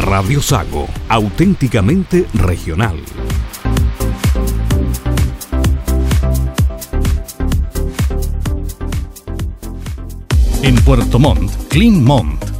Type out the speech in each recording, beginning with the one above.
Radio Sago, auténticamente regional. En Puerto Montt, Clean Montt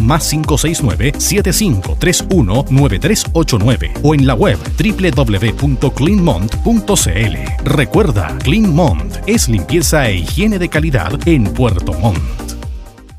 más 569-7531-9389 o en la web www.cleanmont.cl. Recuerda, Clean Mont es limpieza e higiene de calidad en Puerto Montt.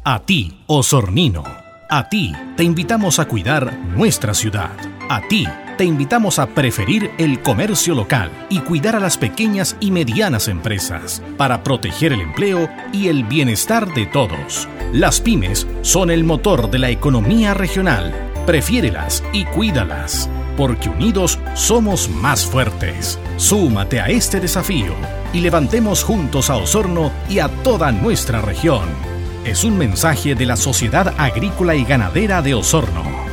A ti, Osornino. A ti, te invitamos a cuidar nuestra ciudad. A ti, te invitamos a preferir el comercio local y cuidar a las pequeñas y medianas empresas para proteger el empleo y el bienestar de todos. Las pymes son el motor de la economía regional. Prefiérelas y cuídalas, porque unidos somos más fuertes. Súmate a este desafío y levantemos juntos a Osorno y a toda nuestra región. Es un mensaje de la Sociedad Agrícola y Ganadera de Osorno.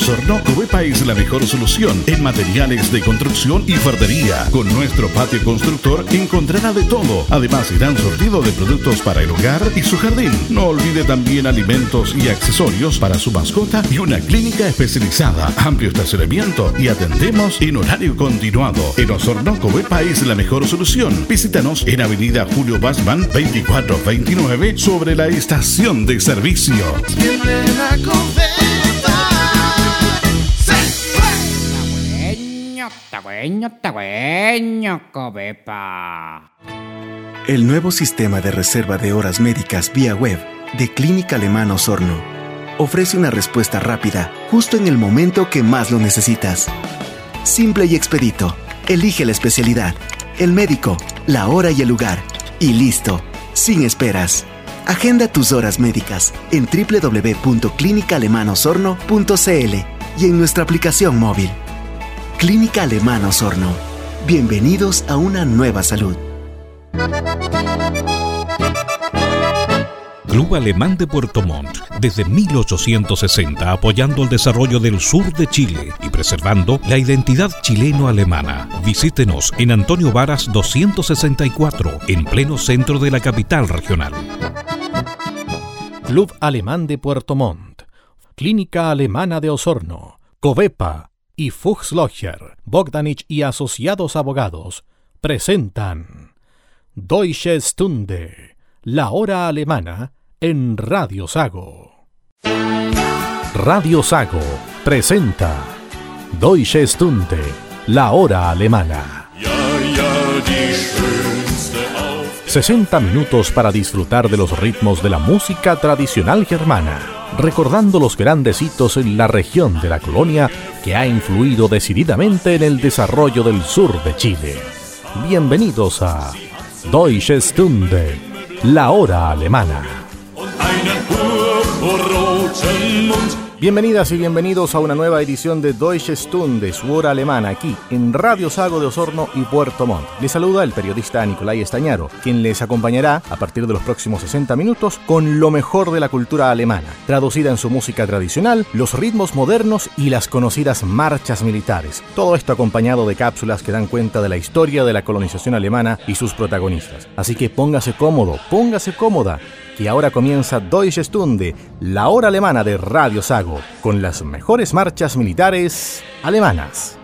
Osorno, Cubepa es la mejor solución en materiales de construcción y fardería. Con nuestro patio constructor encontrará de todo. Además, irán sortido de productos para el hogar y su jardín. No olvide también alimentos y accesorios para su mascota y una clínica especializada. Amplio estacionamiento y atendemos en horario continuado. En Osorno, Cubepa es la mejor solución. Visítanos en Avenida Julio Basman 2429 sobre la estación de servicio. El nuevo sistema de reserva de horas médicas vía web de Clínica Alemana Osorno ofrece una respuesta rápida justo en el momento que más lo necesitas. Simple y expedito. Elige la especialidad, el médico, la hora y el lugar. Y listo, sin esperas. Agenda tus horas médicas en www.clinicalemanosorno.cl y en nuestra aplicación móvil. Clínica Alemana Osorno. Bienvenidos a una nueva salud. Club Alemán de Puerto Montt, desde 1860 apoyando el desarrollo del sur de Chile y preservando la identidad chileno-alemana. Visítenos en Antonio Varas 264, en pleno centro de la capital regional. Club Alemán de Puerto Montt, Clínica Alemana de Osorno, Covepa, y Fuchs Bogdanich y Asociados Abogados presentan Deutsche Stunde, la hora alemana en Radio Sago. Radio Sago presenta Deutsche Stunde, la hora alemana. 60 minutos para disfrutar de los ritmos de la música tradicional germana recordando los grandes hitos en la región de la colonia que ha influido decididamente en el desarrollo del sur de Chile. Bienvenidos a Deutsche Stunde, la hora alemana. Bienvenidas y bienvenidos a una nueva edición de Deutsche Stunde, su hora alemana, aquí en Radio Sago de Osorno y Puerto Montt. Les saluda el periodista Nicolai Estañaro, quien les acompañará a partir de los próximos 60 minutos con lo mejor de la cultura alemana, traducida en su música tradicional, los ritmos modernos y las conocidas marchas militares. Todo esto acompañado de cápsulas que dan cuenta de la historia de la colonización alemana y sus protagonistas. Así que póngase cómodo, póngase cómoda y ahora comienza Deutsche Stunde, la hora alemana de Radio Sago, con las mejores marchas militares alemanas.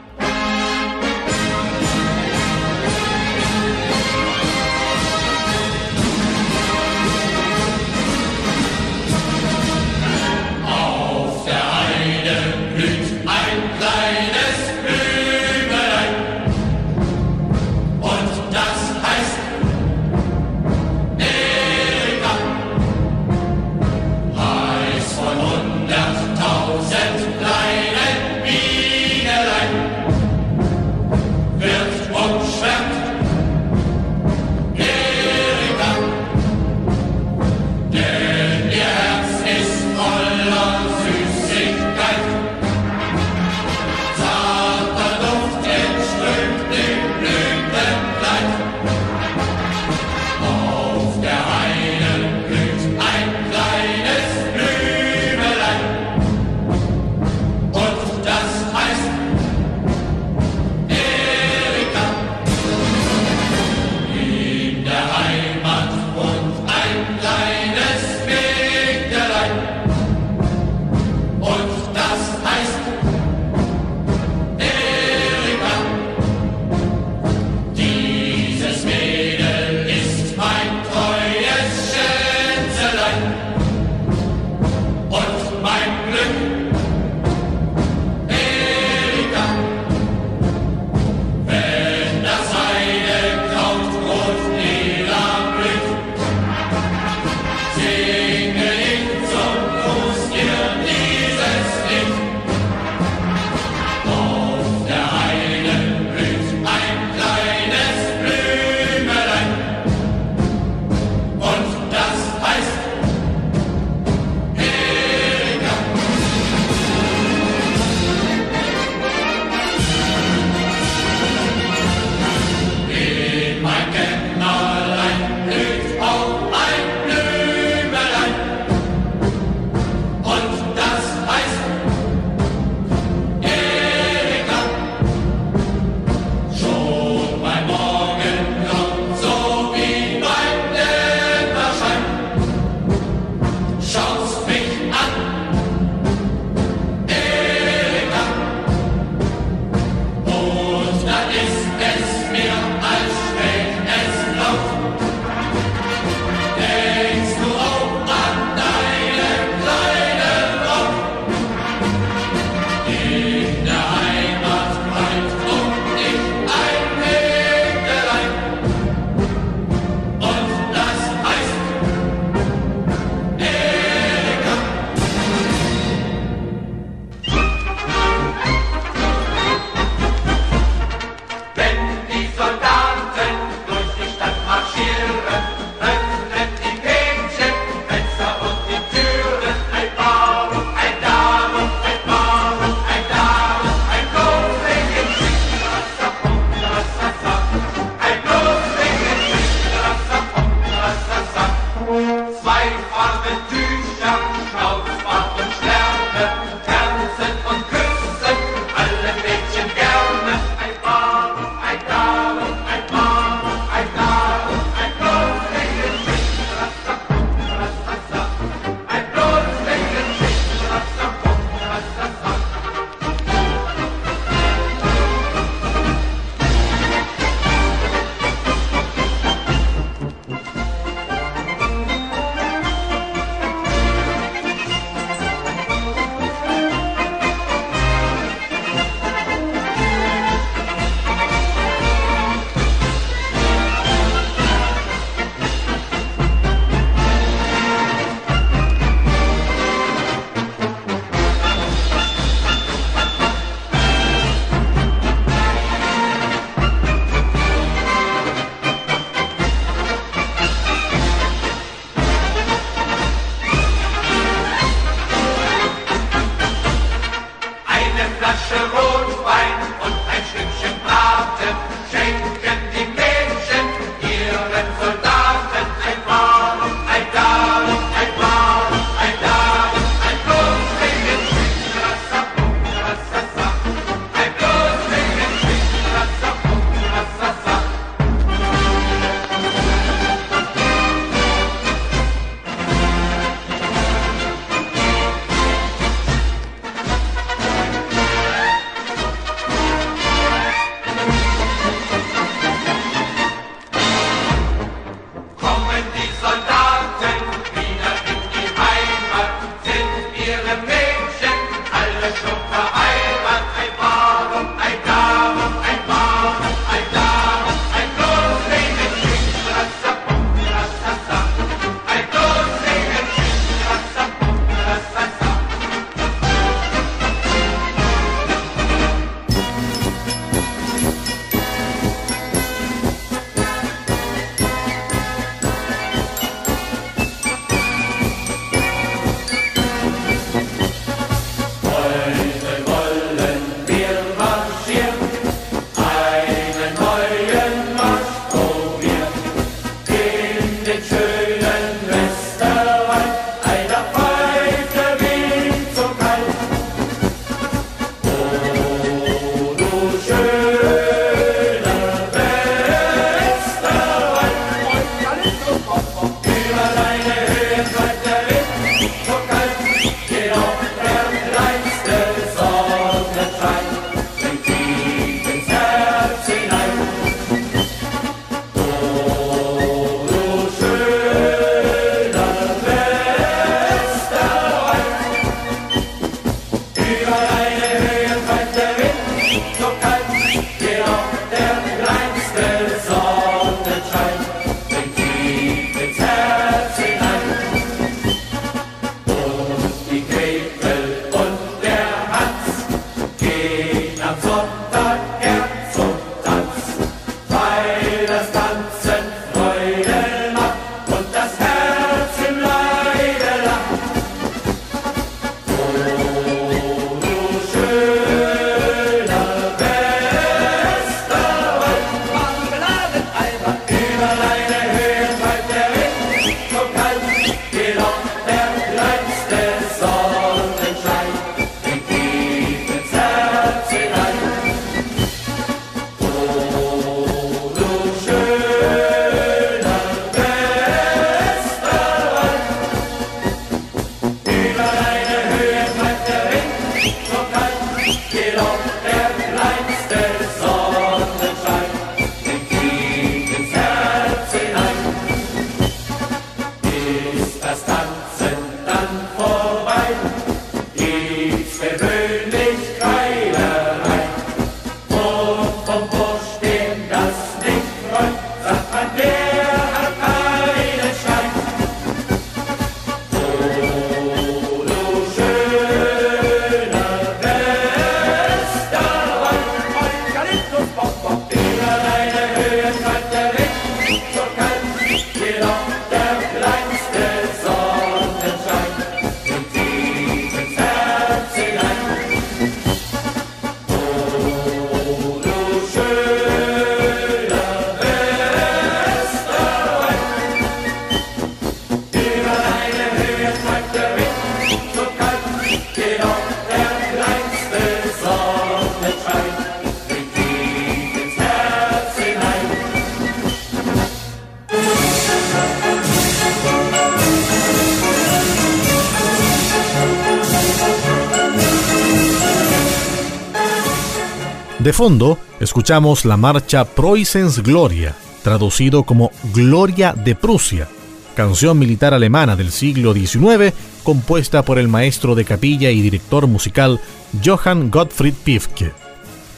De fondo, escuchamos la marcha Preußens Gloria, traducido como Gloria de Prusia, canción militar alemana del siglo XIX, compuesta por el maestro de capilla y director musical Johann Gottfried Pifke.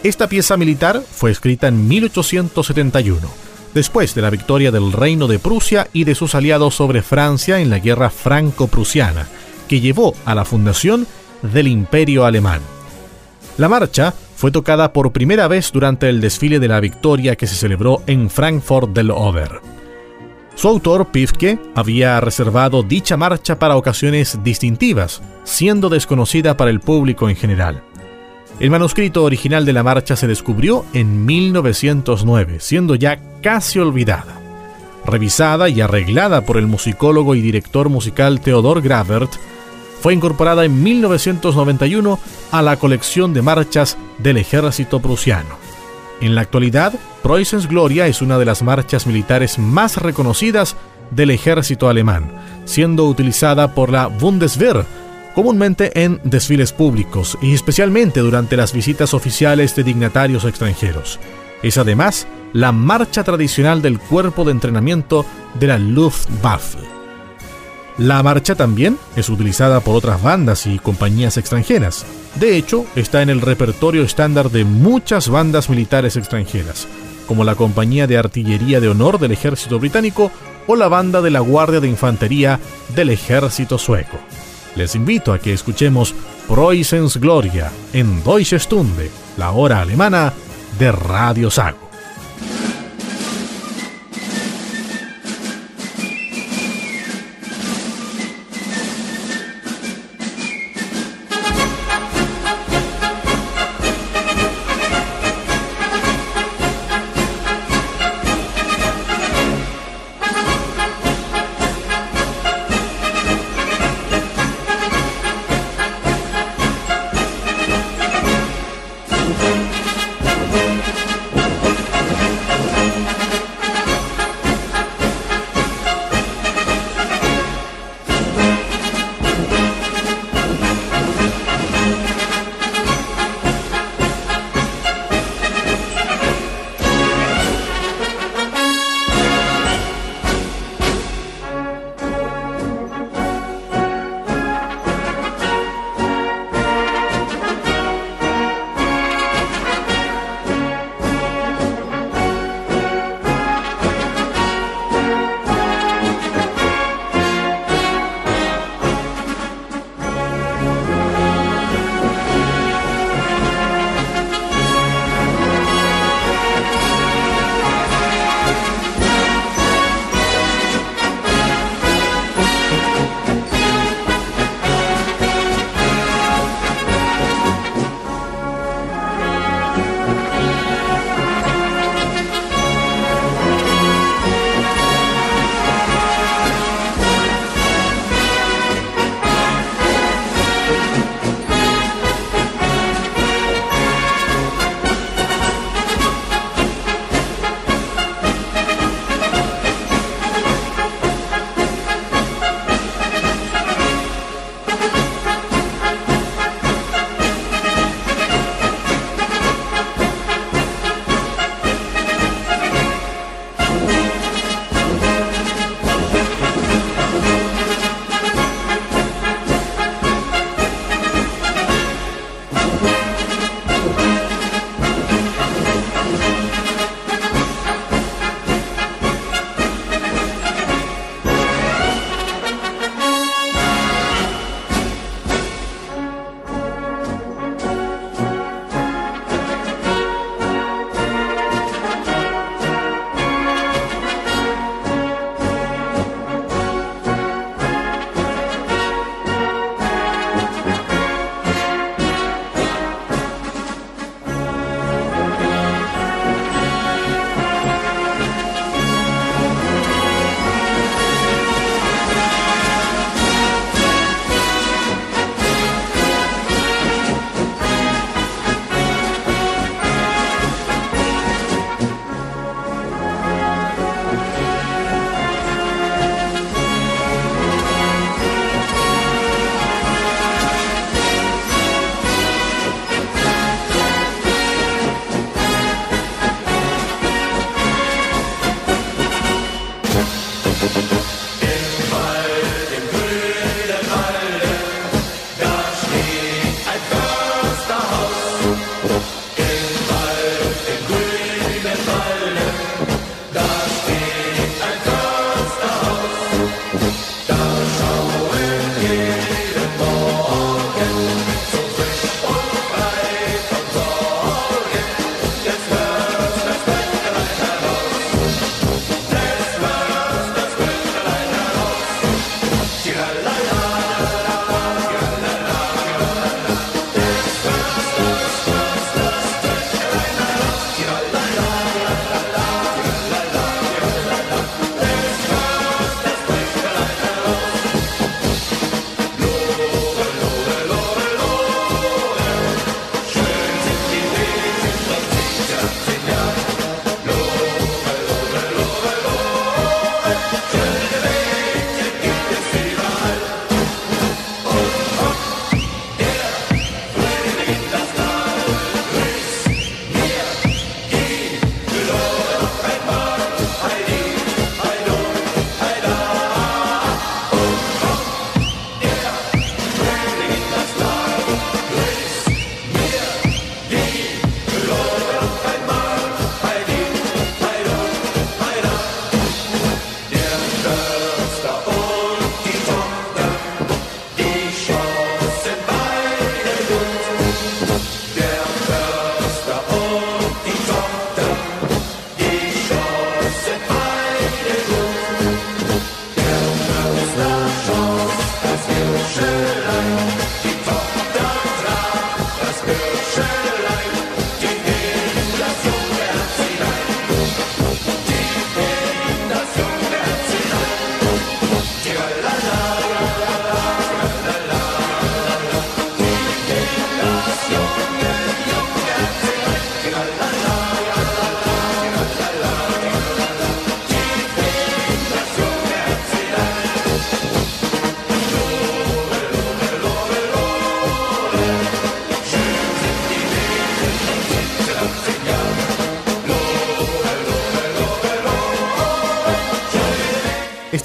Esta pieza militar fue escrita en 1871, después de la victoria del Reino de Prusia y de sus aliados sobre Francia en la Guerra Franco-Prusiana, que llevó a la fundación del Imperio Alemán. La marcha fue tocada por primera vez durante el desfile de la victoria que se celebró en Frankfurt del Oder. Su autor, Pifke, había reservado dicha marcha para ocasiones distintivas, siendo desconocida para el público en general. El manuscrito original de la marcha se descubrió en 1909, siendo ya casi olvidada. Revisada y arreglada por el musicólogo y director musical Theodor Gravert, fue incorporada en 1991 a la colección de marchas del ejército prusiano. En la actualidad, Preußens Gloria es una de las marchas militares más reconocidas del ejército alemán, siendo utilizada por la Bundeswehr comúnmente en desfiles públicos y especialmente durante las visitas oficiales de dignatarios extranjeros. Es además la marcha tradicional del cuerpo de entrenamiento de la Luftwaffe. La marcha también es utilizada por otras bandas y compañías extranjeras. De hecho, está en el repertorio estándar de muchas bandas militares extranjeras, como la Compañía de Artillería de Honor del Ejército Británico o la Banda de la Guardia de Infantería del Ejército Sueco. Les invito a que escuchemos Preußens Gloria en Deutsche Stunde, la hora alemana de Radio Sago.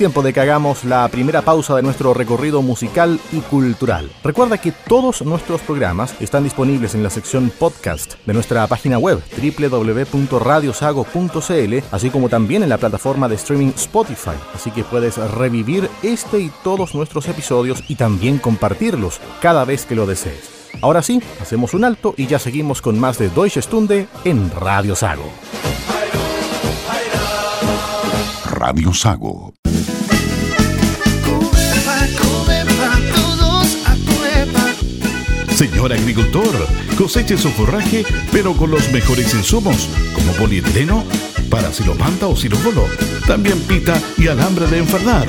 Tiempo de que hagamos la primera pausa de nuestro recorrido musical y cultural. Recuerda que todos nuestros programas están disponibles en la sección podcast de nuestra página web www.radiosago.cl, así como también en la plataforma de streaming Spotify. Así que puedes revivir este y todos nuestros episodios y también compartirlos cada vez que lo desees. Ahora sí, hacemos un alto y ya seguimos con más de Deutsche Stunde en Radio Sago. Radio Sago. Señor agricultor, coseche su forraje, pero con los mejores insumos, como polietileno, para silopanta o silobolo, también pita y alambre de enfardar.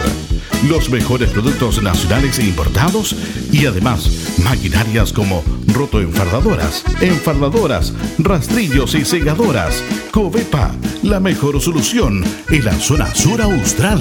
Los mejores productos nacionales e importados y además maquinarias como rotoenfardadoras, enfardadoras, rastrillos y segadoras. Covepa, la mejor solución en la zona sur austral.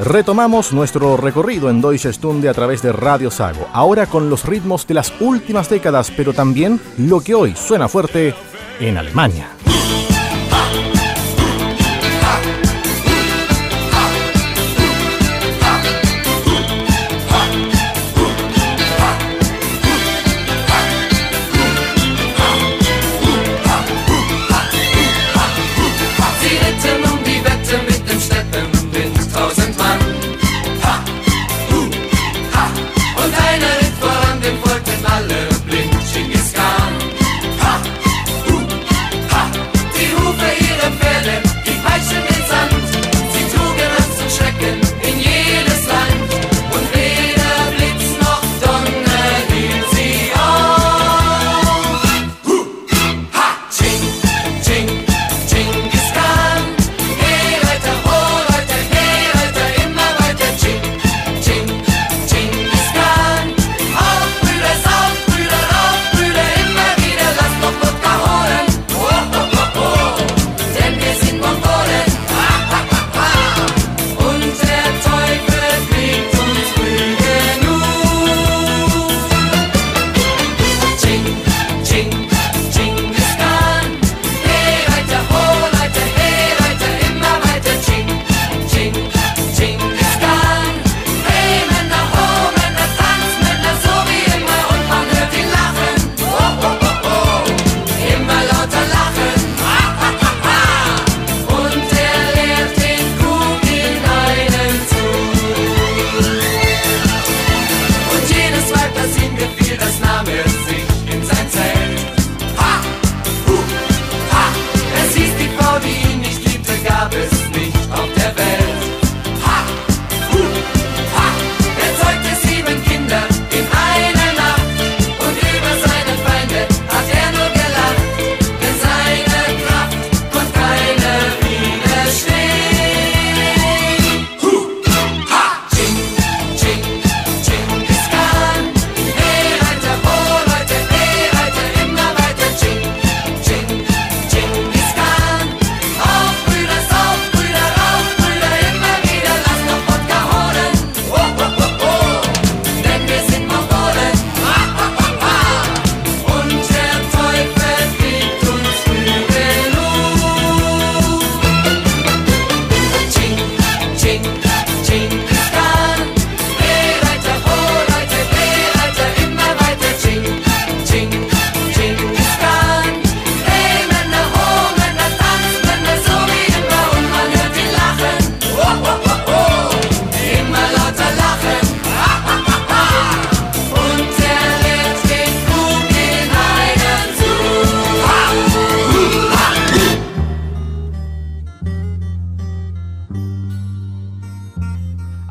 Retomamos nuestro recorrido en Deutsche Stunde a través de Radio Sago, ahora con los ritmos de las últimas décadas, pero también lo que hoy suena fuerte en Alemania.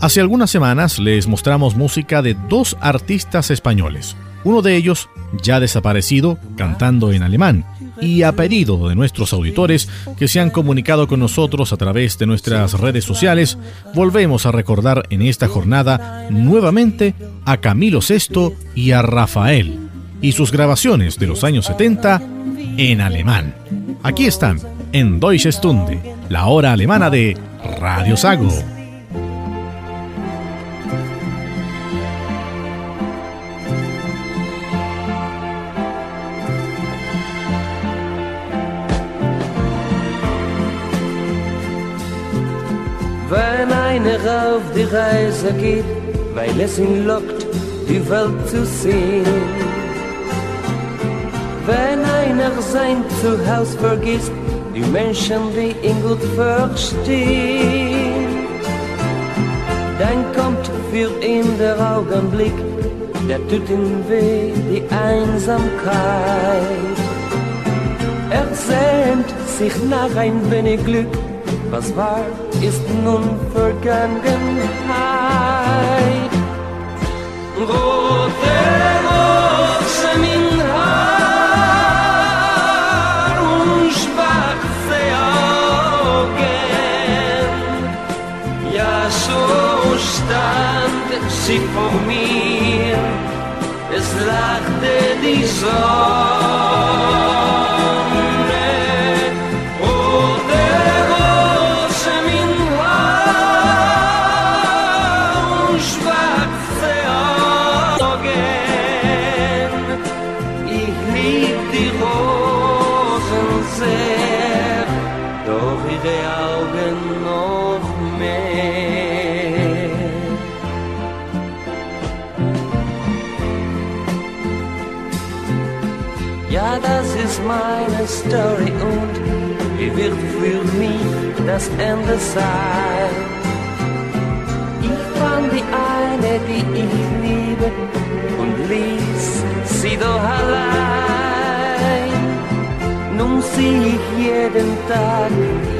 Hace algunas semanas les mostramos música de dos artistas españoles, uno de ellos ya desaparecido cantando en alemán, y a pedido de nuestros auditores que se han comunicado con nosotros a través de nuestras redes sociales, volvemos a recordar en esta jornada nuevamente a Camilo VI y a Rafael y sus grabaciones de los años 70 en alemán. Aquí están, en Deutsche Stunde, la hora alemana de Radio Sago. Einer auf die Reise geht, weil es ihn lockt, die Welt zu sehen. Wenn einer sein Zuhause vergisst, die Menschen, die ihn gut verstehen, dann kommt für ihn der Augenblick, der tut ihm weh, die Einsamkeit. Er sehnt sich nach ein wenig Glück, was war, ist nun Vergangenheit. Rote Rosen in Haar und schwarze Augen. Ja, so stand sie vor mir, es lachte die Sonne. Story und wie wird für mich das Ende sein? Ich fand die eine, die ich liebe und ließ sie doch allein. Nun sehe ich jeden Tag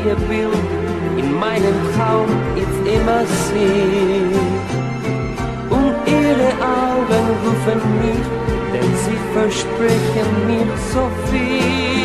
ihr Bild in meinem Traum jetzt immer sie. Und ihre Augen rufen mich denn sie versprechen mir so viel.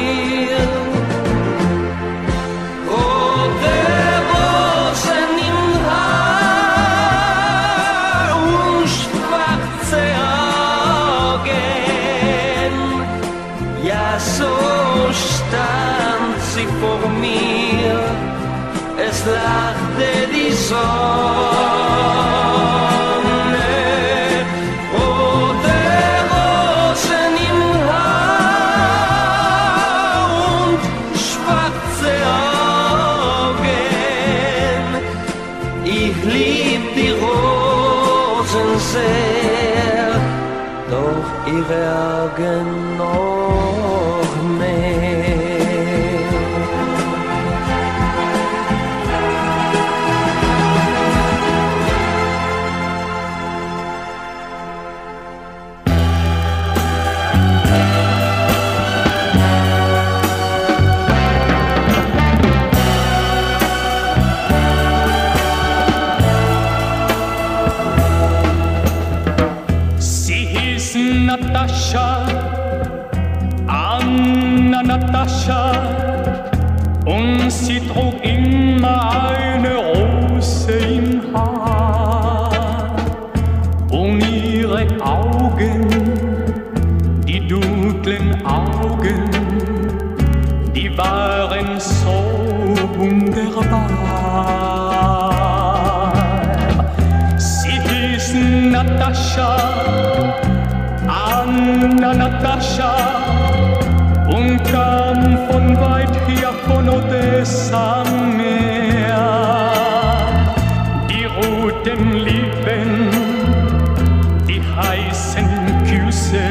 Heißen Küsse,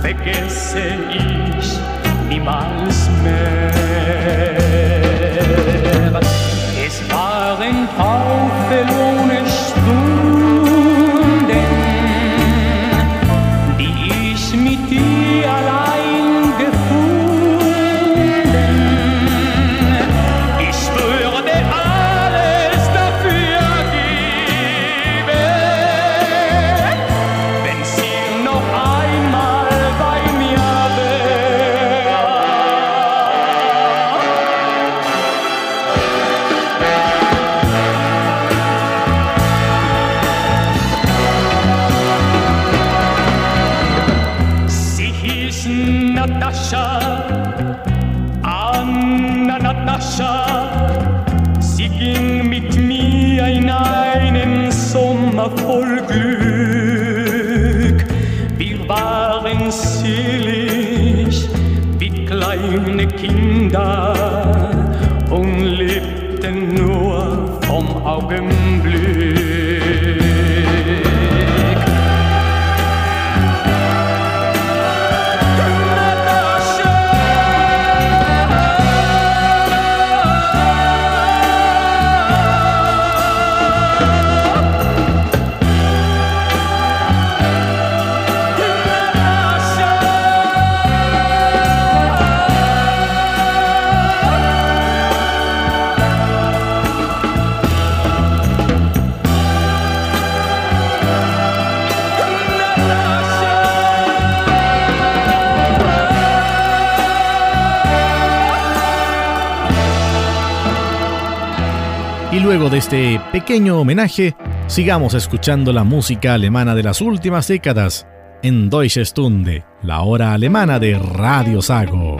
vergesse ich niemals mehr. Luego de este pequeño homenaje, sigamos escuchando la música alemana de las últimas décadas en Deutsche Stunde, la hora alemana de Radio Sago.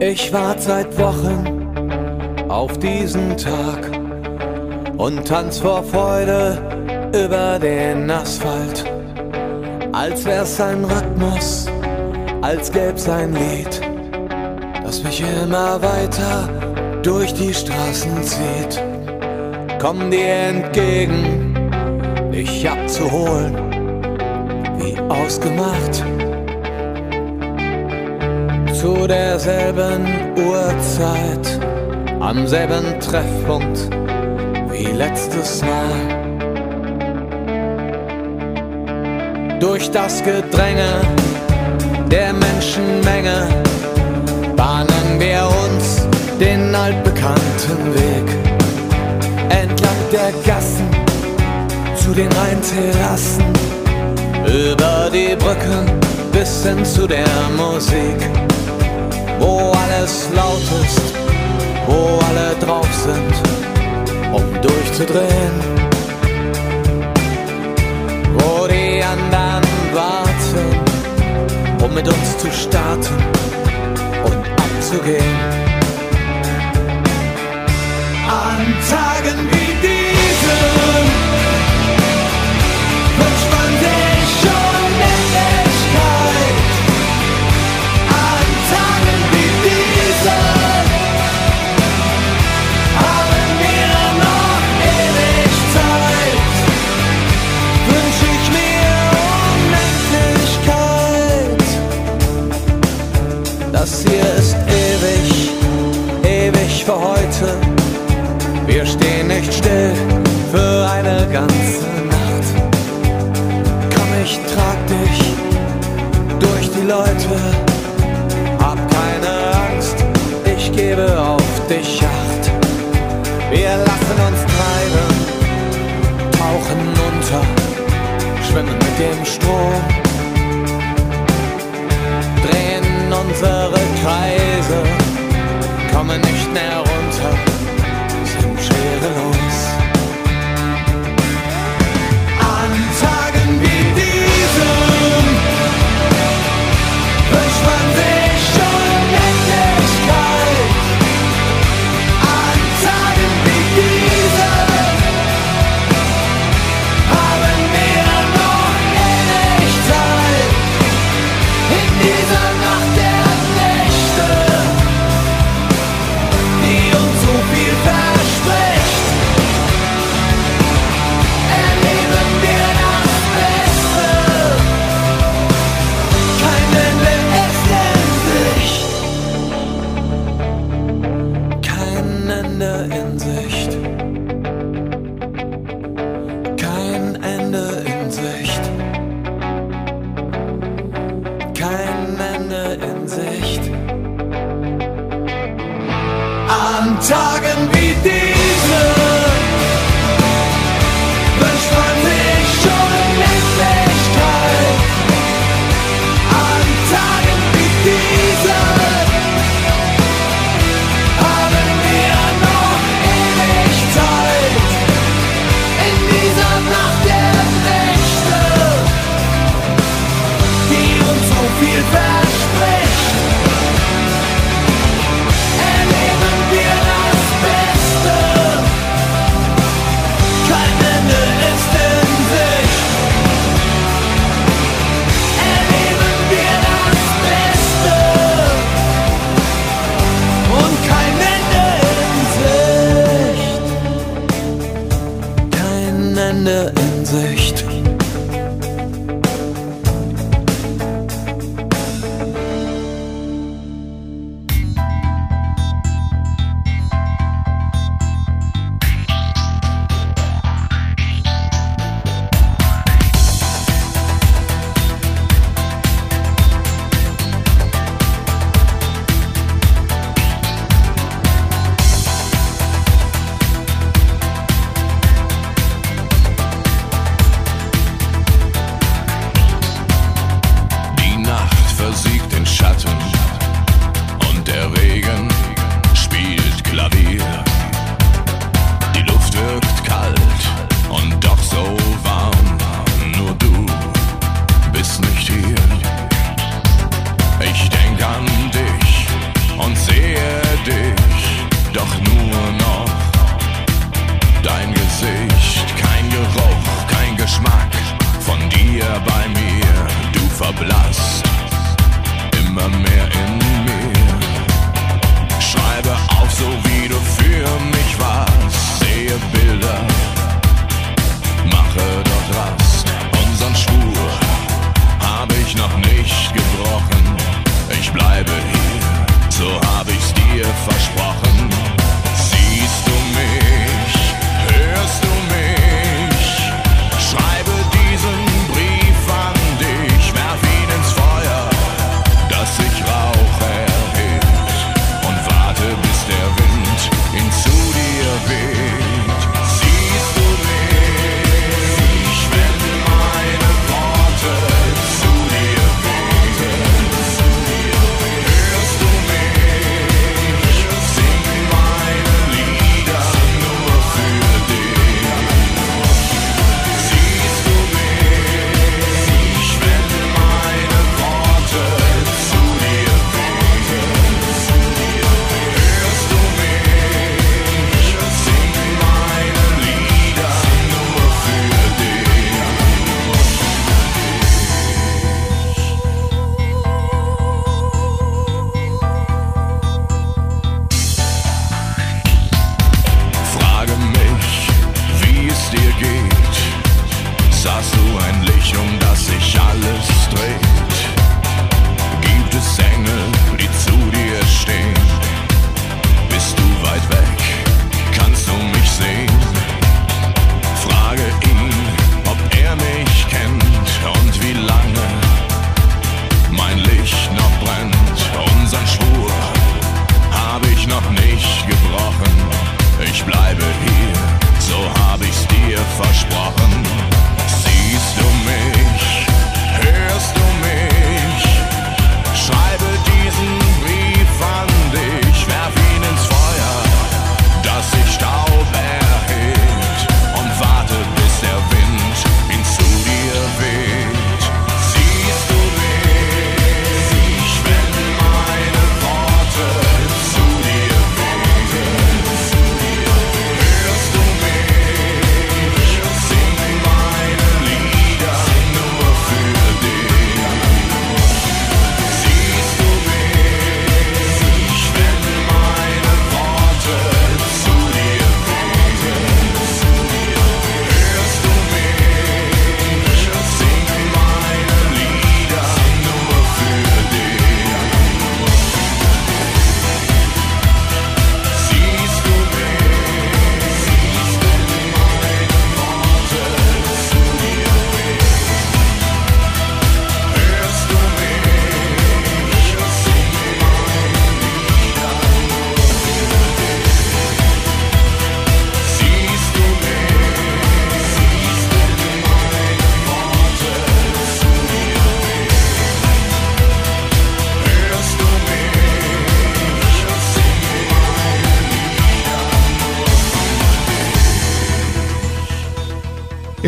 Ich warte seit Wochen auf diesen Tag und tanz vor Freude über den Asphalt, als wär's ein Rhythmus als gäb's ein Lied, das mich immer weiter durch die Straßen zieht. Komm dir entgegen, dich abzuholen, wie ausgemacht. Zu derselben Uhrzeit, am selben Treffpunkt wie letztes Mal. Durch das Gedränge der Menschenmenge bahnen wir uns den altbekannten Weg. Entlang der Gassen zu den Rheinterrassen, über die Brücken bis hin zu der Musik, wo alles laut ist, wo alle drauf sind, um durchzudrehen, wo die mit uns zu starten und abzugehen. An Tagen wie diesen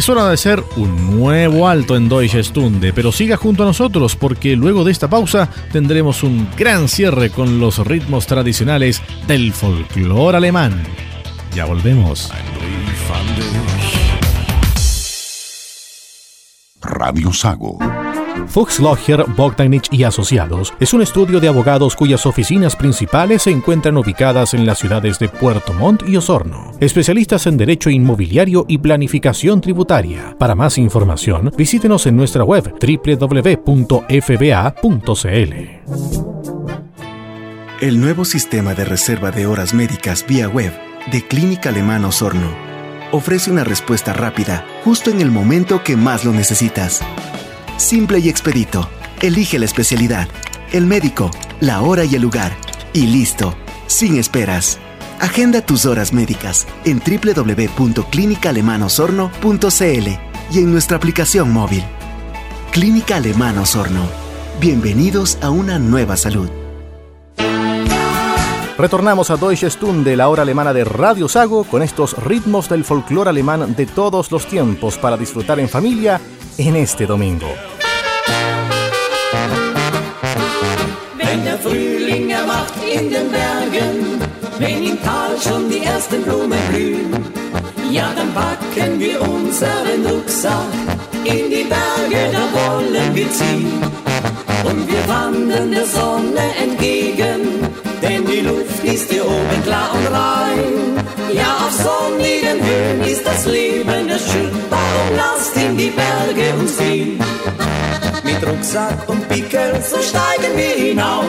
Es hora de hacer un nuevo alto en Deutsche Stunde, pero siga junto a nosotros porque luego de esta pausa tendremos un gran cierre con los ritmos tradicionales del folclore alemán. Ya volvemos. Radio Sago Fuchs Logger, Bogdanich y Asociados es un estudio de abogados cuyas oficinas principales se encuentran ubicadas en las ciudades de Puerto Montt y Osorno. Especialistas en derecho inmobiliario y planificación tributaria. Para más información, visítenos en nuestra web www.fba.cl. El nuevo sistema de reserva de horas médicas vía web de Clínica Alemana Osorno ofrece una respuesta rápida justo en el momento que más lo necesitas Simple y expedito. Elige la especialidad, el médico, la hora y el lugar. Y listo, sin esperas. Agenda tus horas médicas en www.clínicaalemanosorno.cl y en nuestra aplicación móvil. Clínica Alemano Sorno. Bienvenidos a una nueva salud. Retornamos a Deutsche Stunde, la hora alemana de Radio Sago, con estos ritmos del folclore alemán de todos los tiempos para disfrutar en familia en este domingo. Wenn der Frühling erwacht in den Bergen, wenn im Tal schon die ersten Blumen blühen, ja, dann packen wir unseren Rucksack in die Berge, da wollen wir ziehen. Und wir wandern der Sonne entgegen, denn die Luft ist hier oben klar und rein. Ja, auf sonnigen Höhen ist das Leben schön, darum lasst in die Berge uns ziehen. Mit Rucksack und Pickel, so steigen wir hinauf.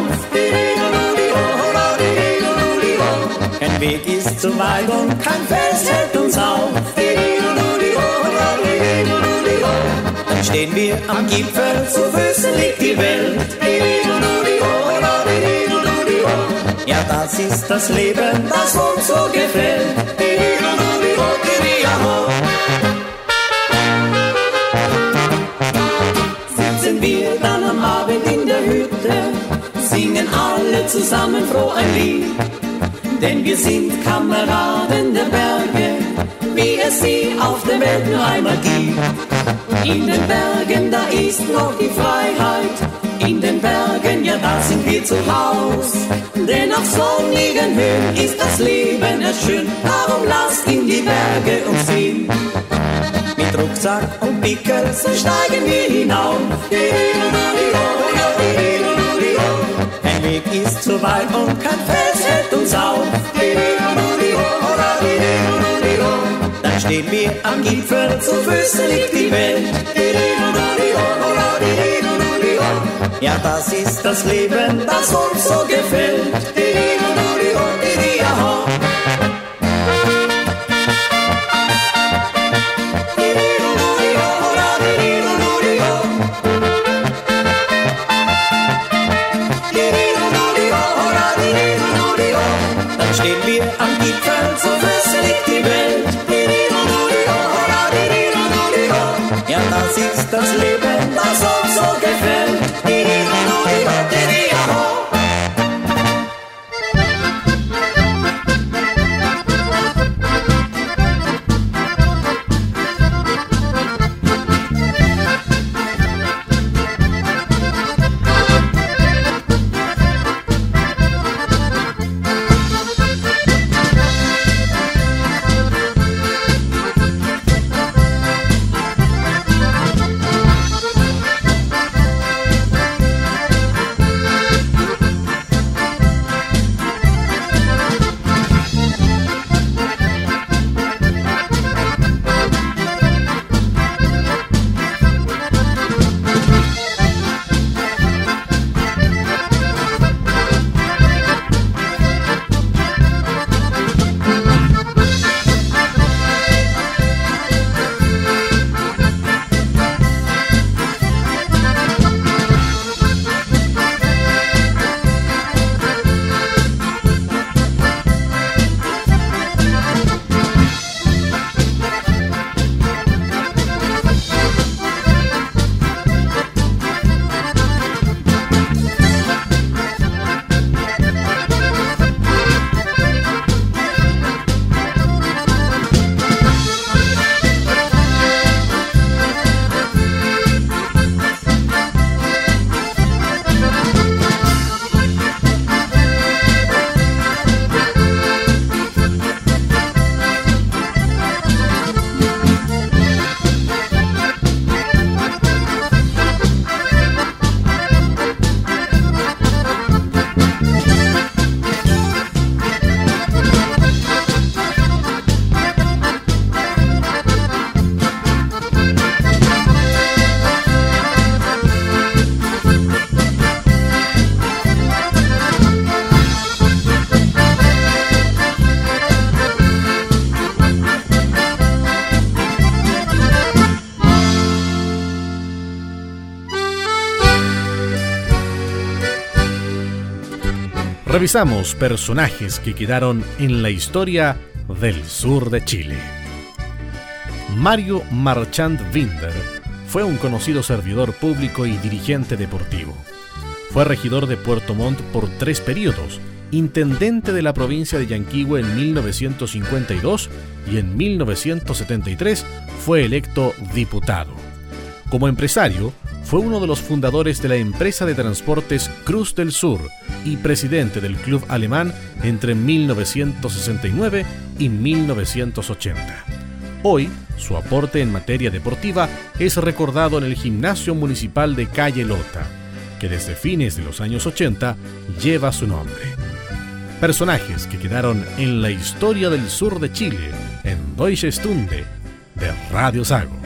Ein Weg ist zu weit und kein Fels hält uns auf. Dann stehen wir am Gipfel, zu Füßen liegt die Welt. Ja, das ist das Leben, das uns so gefällt. Sitzen wir dann am Abend in der Hütte, singen alle zusammen froh ein Lied. Denn wir sind Kameraden der Berge, wie es sie auf der Welt nur einmal gibt. In den Bergen, da ist noch die Freiheit. In den Bergen, ja, da sind wir zu Haus. Denn auf sonnigen Höhen ist das Leben erst. Darum lasst in die Berge uns ziehen. Mit Rucksack und Pickel, so steigen wir hinauf. Ein Weg ist zu weit und kein Fels hält uns auf. Dann stehen wir am Gipfel, zu Füßen liegt die Welt. Ja, das ist das Leben, das uns so gefällt. Revisamos personajes que quedaron en la historia del sur de Chile. Mario Marchand Winder fue un conocido servidor público y dirigente deportivo. Fue regidor de Puerto Montt por tres periodos, intendente de la provincia de Yanquihue en 1952 y en 1973 fue electo diputado. Como empresario, fue uno de los fundadores de la empresa de transportes Cruz del Sur y presidente del club alemán entre 1969 y 1980. Hoy, su aporte en materia deportiva es recordado en el Gimnasio Municipal de Calle Lota, que desde fines de los años 80 lleva su nombre. Personajes que quedaron en la historia del sur de Chile en Deutsche Stunde de Radio Sago.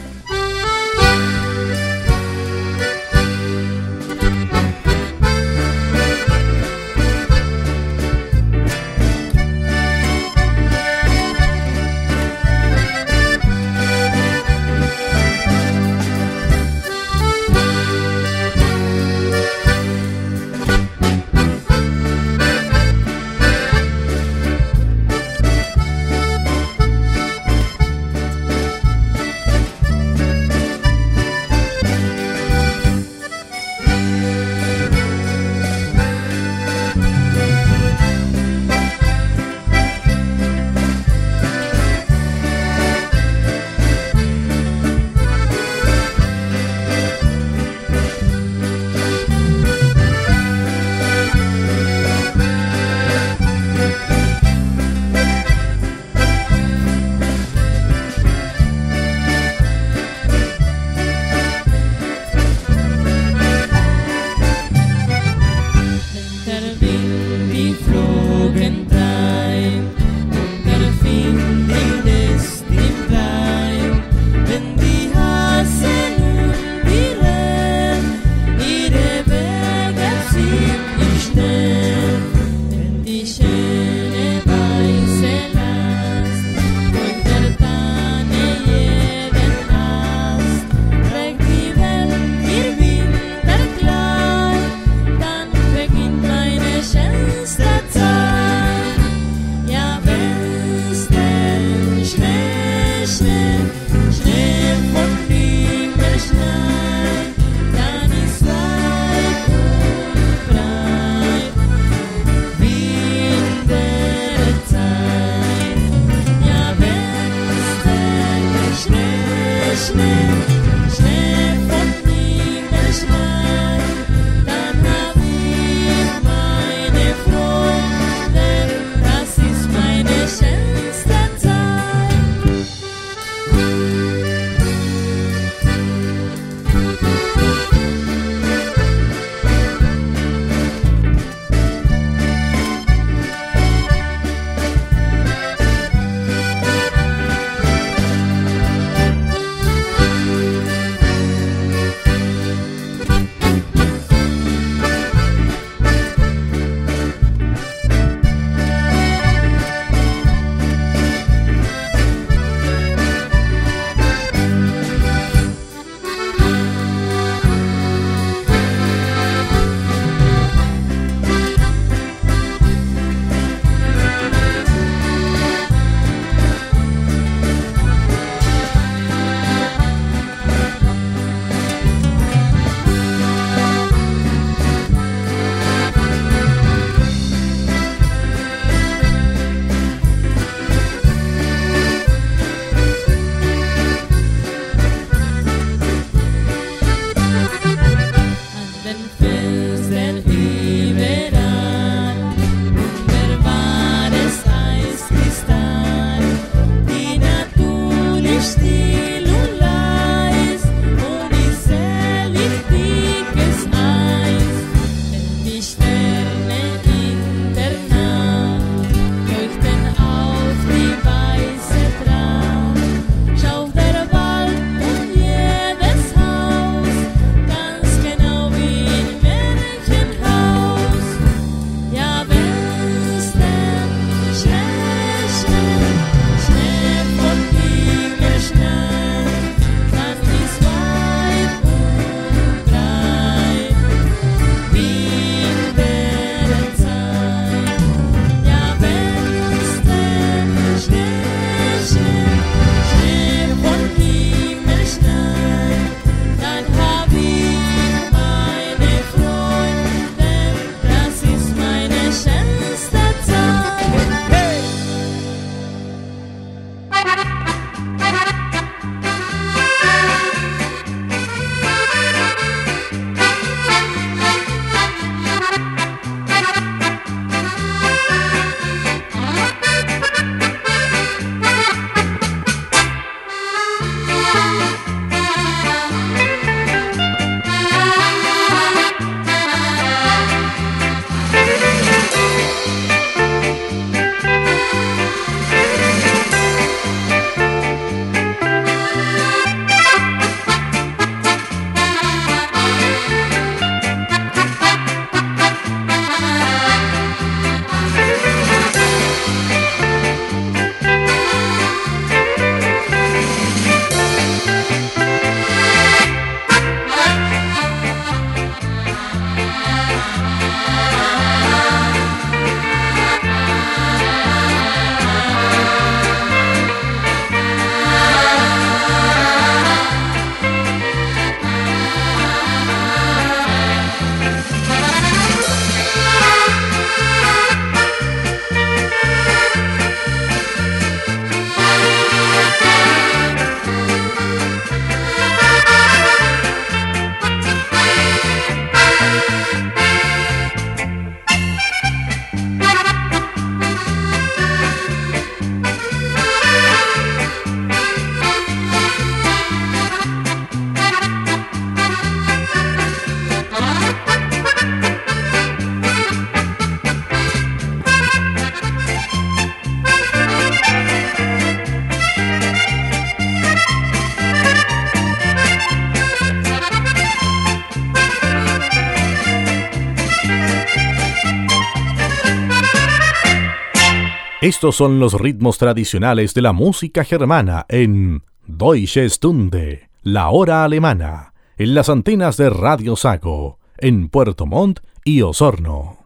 Estos son los ritmos tradicionales de la música germana en Deutsche Stunde, la hora alemana, en las antenas de Radio Sago, en Puerto Montt y Osorno.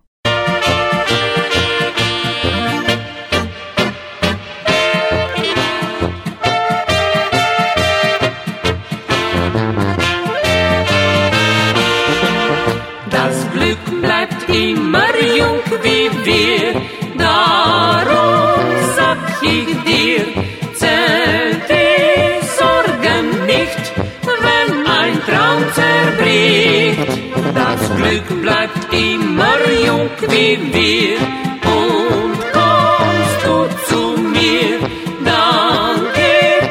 Das Glück bleibt immer jung wie wir. Zerbricht. Das Glück bleibt immer jung wie wir und kommst du zu mir, dann geht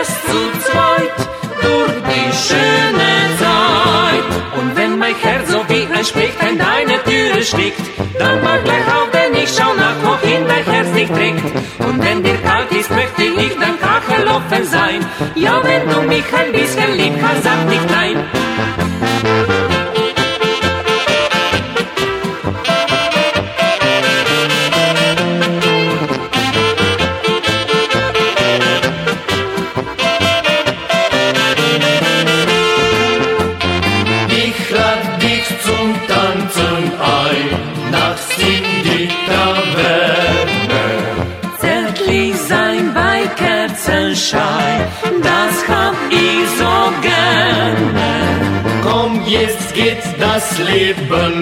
es zu zweit durch die schöne Zeit. Und wenn mein Herz so wie ein Specht an deine Türe schlägt, dann mach gleich auf, denn ich schau nach, wohin dein Herz dich trägt. Und wenn dir kalt ist, möchte ich dein Kachel offen sein. Ja, wenn du mich ein bisschen lieb hast, sag nicht nein. Das Leben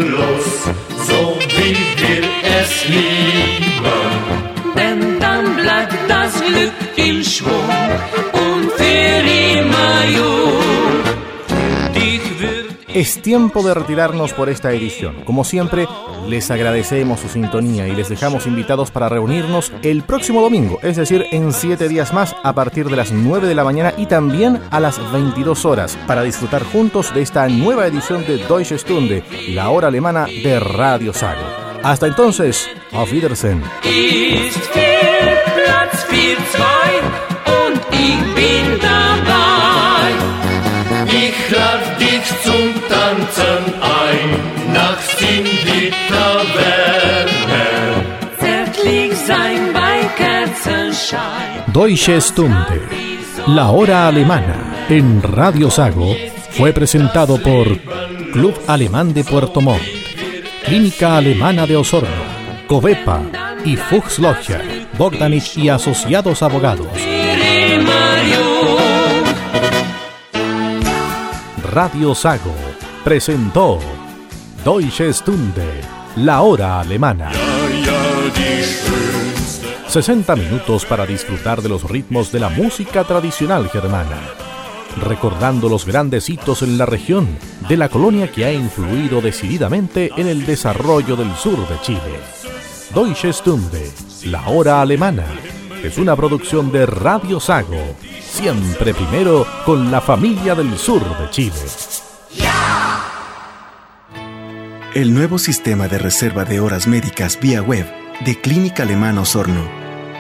Es tiempo de retirarnos por esta edición. Como siempre, les agradecemos su sintonía y les dejamos invitados para reunirnos el próximo domingo, es decir, en siete días más a partir de las 9 de la mañana y también a las 22 horas para disfrutar juntos de esta nueva edición de Deutsche Stunde, la hora alemana de Radio Sago. Hasta entonces, auf Wiedersehen. Deutsche Stunde, la hora alemana, en Radio Sago, fue presentado por Club Alemán de Puerto Montt, Clínica Alemana de Osorno, Covepa y Fuchs Logger, Bogdanich y Asociados Abogados. Radio Sago presentó Deutsche Stunde, la hora alemana. 60 minutos para disfrutar de los ritmos de la música tradicional germana, recordando los grandes hitos en la región de la colonia que ha influido decididamente en el desarrollo del sur de Chile. Deutsche Stunde, la hora alemana, es una producción de Radio Sago, siempre primero con la familia del sur de Chile. El nuevo sistema de reserva de horas médicas vía web de Clínica Alemana Osorno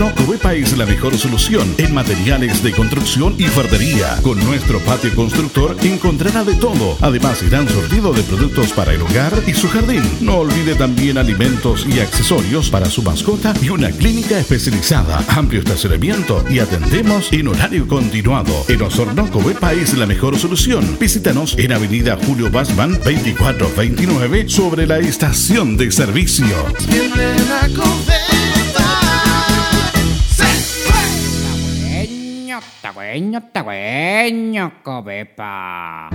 Osorno, Covepa es la mejor solución en materiales de construcción y fardería. Con nuestro patio constructor encontrará de todo. Además, irán sortido de productos para el hogar y su jardín. No olvide también alimentos y accesorios para su mascota y una clínica especializada. Amplio estacionamiento y atendemos en horario continuado. En Osorno, Covepa es la mejor solución. Visítanos en Avenida Julio Basman 2429 sobre la estación de servicio. Tagüeño, tagüeño, cobepa.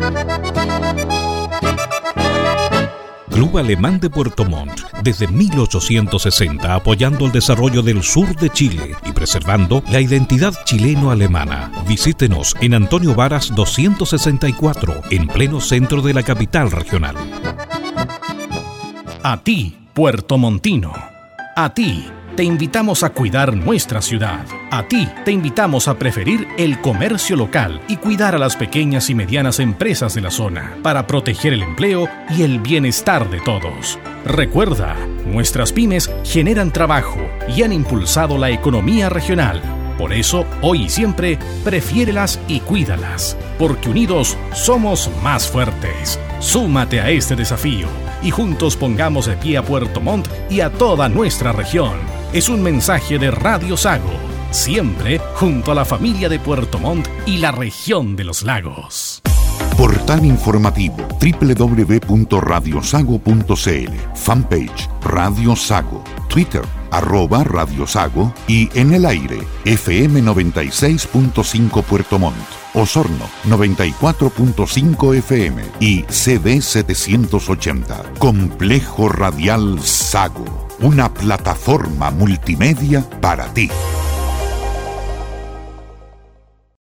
Club Alemán de Puerto Montt, desde 1860 apoyando el desarrollo del sur de Chile y preservando la identidad chileno-alemana. Visítenos en Antonio Varas 264, en pleno centro de la capital regional. A ti, Puerto Montino. A ti te invitamos a cuidar nuestra ciudad. A ti te invitamos a preferir el comercio local y cuidar a las pequeñas y medianas empresas de la zona para proteger el empleo y el bienestar de todos. Recuerda, nuestras pymes generan trabajo y han impulsado la economía regional. Por eso, hoy y siempre, prefiérelas y cuídalas, porque unidos somos más fuertes. Súmate a este desafío y juntos pongamos de pie a Puerto Montt y a toda nuestra región es un mensaje de Radio Sago, siempre junto a la familia de Puerto Montt y la región de los lagos. Portal informativo www.radiosago.cl Fanpage Radio Sago Twitter arroba Radio Sago y en el aire FM 96.5 Puerto Montt Osorno 94.5 FM y CD 780 Complejo Radial Sago una plataforma multimedia para ti.